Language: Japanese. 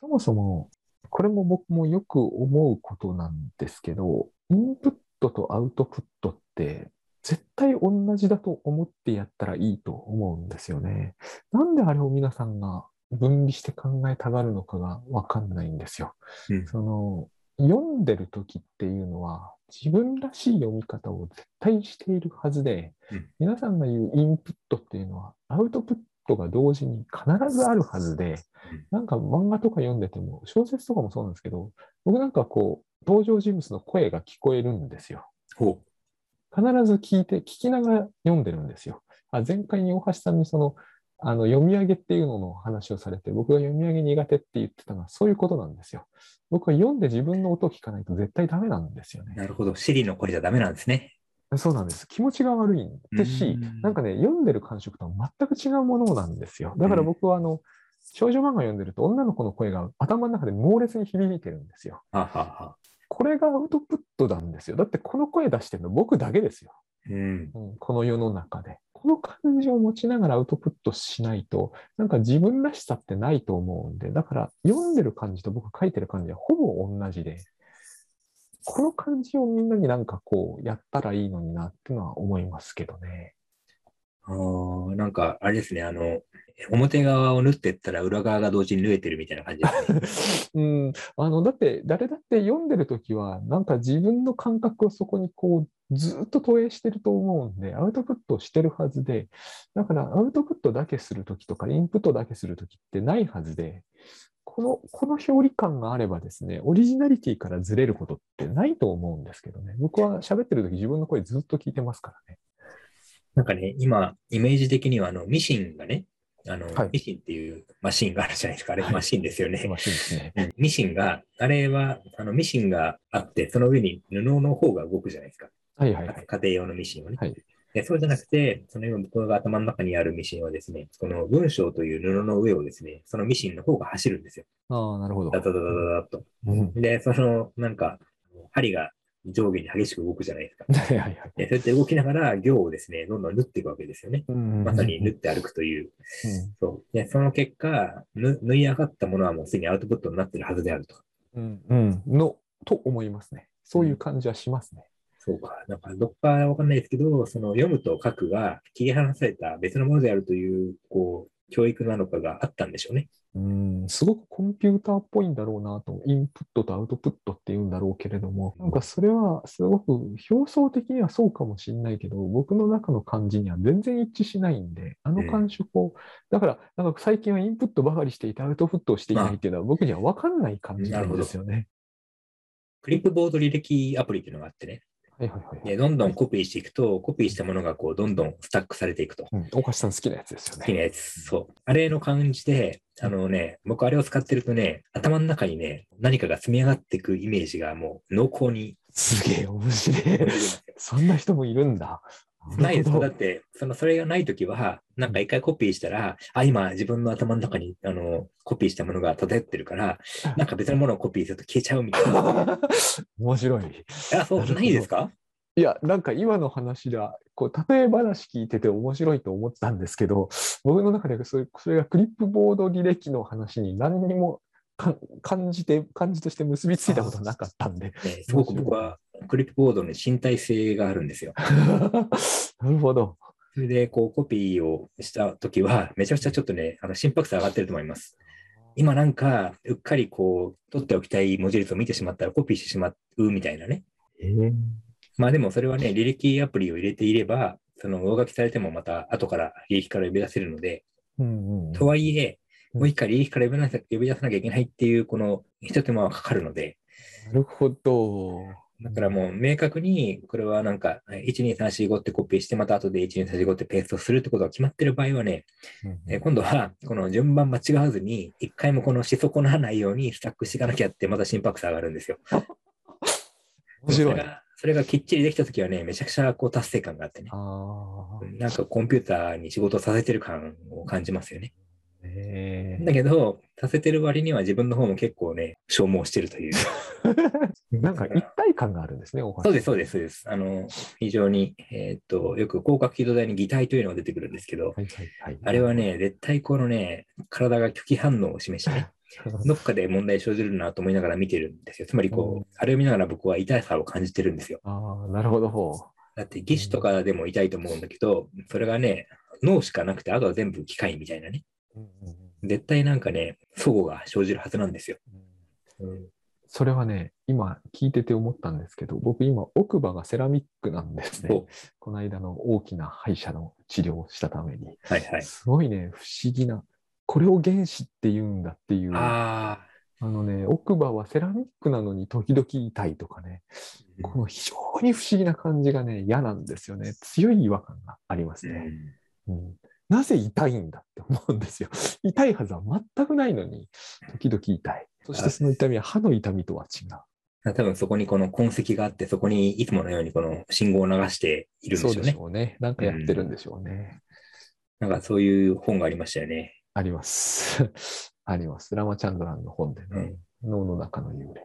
そもそも、これも僕もよく思うことなんですけど、インプットとアウトプットって絶対同じだと思ってやったらいいと思うんですよね。なんであれを皆さんが分離して考えたがるのかがわかんないんですよ。うんその、読んでる時っていうのは自分らしい読み方を絶対しているはずで、うん皆さんが言うインプットっていうのはアウトプットが同時に必ずあるはずで、うんなんか漫画とか読んでても、小説とかもそうなんですけど、僕なんかこう、登場人物の声が聞こえるんですよ。ほ必ず聞いて、聞きながら読んでるんですよ。あ前回に大橋さんにその、あの、読み上げっていうのの話をされて、僕が読み上げ苦手って言ってたのはそういうことなんですよ。僕は読んで自分の音を聞かないと絶対ダメなんですよう。ね。なるほど。シリの声じゃダメなんですね。そうなんです。気持ちが悪いんですしうん、なんかね、読んでる感触とは全く違うものなんですよ。だから僕はあの、少女漫画読んでると女の子の声が頭の中で猛烈に響いてるんですよ。はあは。これがアウトプットなんですよ。だってこの声出してるの僕だけですよ。うん。うんこの世の中で。この感じを持ちながらアウトプットしないと、なんか自分らしさってないと思うんで、だから読んでる感じと僕書いてる感じはほぼ同じで、この感じをみんなになんかこうやったらいいのになっていうのは思いますけどね。ああなんか、あれですね、あの、表側を縫ってったら裏側が同時に縫えてるみたいな感じですね。うん、あの、だって誰だって読んでるときは、なんか自分の感覚をそこにこう、ずっと投影してると思うんで、アウトプットをしてるはずで、だからアウトプットだけするときとか、インプットだけするときってないはずで、この、この表裏感があればですね、オリジナリティからずれることってないと思うんですけどね。僕は喋ってるとき自分の声ずっと聞いてますからね。なんかね、今、イメージ的には、あの、ミシンがね、あの、はいミシンっていうマシンがあるじゃないですか。あれ、はいマシンですよね。忙しいですね。うんミシンが、あれは、あの、ミシンがあって、その上に布の方が動くじゃないですか。はいはいはい。家庭用のミシンをね。はいでそうじゃなくて、その今僕が頭の中にあるミシンはですね、この文章という布の上をですね、そのミシンの方が走るんですよ。ああ、なるほど。ダダダダダダッと。うんで、その、なんか、針が上下に激しく動くじゃないですか。はいはいはい。でそうやって動きながら行をですね、どんどん縫っていくわけですよね。うんまさに縫って歩くという。うんそう。で、その結果、ぬ縫い上がったものはもうすでにアウトプットになってるはずであると。うん、うん、の、と思いますね。そういう感じはしますね。そうか。なんか、どっかわかんないですけど、その読むと書くが切り離された別のものであるという、こう、教育なのかがあったんでしょうね。うん、すごくコンピューターっぽいんだろうなと、インプットとアウトプットっていうんだろうけれども、なんかそれはすごく表層的にはそうかもしれないけど、僕の中の感じには全然一致しないんで、あの感触を、だから、なんか最近はインプットばかりしていてアウトプットをしていないっていうのは僕には分かんない感じなんですよね。クリップボード履歴アプリっていうのがあってね。はいはいはい。で、どんどんコピーしていくと、コピーしたものがこう、どんどんスタックされていくと。うん、大橋さん好きなやつですよね。好きなやつ。そう。あれの感じで、あのね、僕あれを使ってるとね、頭の中にね、何かが積み上がっていくイメージがもう濃厚にすげえ面白い。そんな人もいるんだ。ないですかだって、その、それがないときは、なんか一回コピーしたら、あ、今自分の頭の中に、あの、コピーしたものが漂ってるから、なんか別のものをコピーすると消えちゃうみたいな。面白い。あ、そう、ないですか？いや、なんか今の話では、こう、例え話聞いてて面白いと思ってたんですけど、僕の中でそれそれがクリップボード履歴の話に何にもか感じて、感じとして結びついたことなかったんで。ねすごく僕は、クリップボードに身体性があるんですよ。なるほど。それで、こう、コピーをしたときは、めちゃくちゃちょっとね、あの、心拍数上がってると思います。今なんか、うっかりこう、取っておきたい文字列を見てしまったらコピーしてしまうみたいなね。えーまあでもそれはね、履歴アプリを入れていれば、その上書きされてもまた後から履歴から呼び出せるので、うんうんとはいえ、うんもう一回履歴から呼び出さ呼び出さなきゃいけないっていう、この一手間はかかるので、なるほど。だからもう明確に、これはなんか、12345ってコピーして、また後で12345ってペーストするってことが決まってる場合はね、うんえー今度は、この順番間違わずに、一回もこのし損なわないようにスタックしていかなきゃって、また心拍数上がるんですよ。面白い。それが、きっちりできたときはね、めちゃくちゃこう達成感があってね。なんかコンピューターに仕事をさせてる感を感じますよね。えだけど、させてる割には自分の方も結構ね、消耗してるという。ー、なんか一体感があるんですね、そうです、そうです、そうです。あの、非常に、えーっと、よく広角機動隊に擬態というのが出てくるんですけど、はいはいはい。あれはね、絶対このね、体が拒否反応を示してね、どっかで問題生じるなと思いながら見てるんですよ。つまりこうあれを見ながら僕は痛さを感じてるんですよ。ああ、なるほど。だって技師とかでも痛いと思うんだけど、それがね、脳しかなくて、あとは全部機械みたいなね。うんうん絶対なんかね、齟齬が生じるはずなんですよ。うんそれはね、今聞いてて思ったんですけど、僕今奥歯がセラミックなんですねお。この間の大きな歯医者の治療をしたために。はいはい。すごいね、不思議な。これを原子って言うんだっていう。ああのね、奥歯はセラミックなのに時々痛いとかね。あ。この非常に不思議な感じがね、嫌なんですよね。強い違和感がありますね。うんうんなぜ痛いんだ思うんですよ。痛いはずは全くないのに、時々痛い。そしてその痛みは歯の痛みとは違う。多分そこにこの痕跡があって、そこにいつものようにこの信号を流しているんでそうでししょうね。ょうね。なんかやってるんでしょうね。なんかそういう本がありましたよね。あります。あります。ラマチャンドランの本でね、脳の中の幽霊。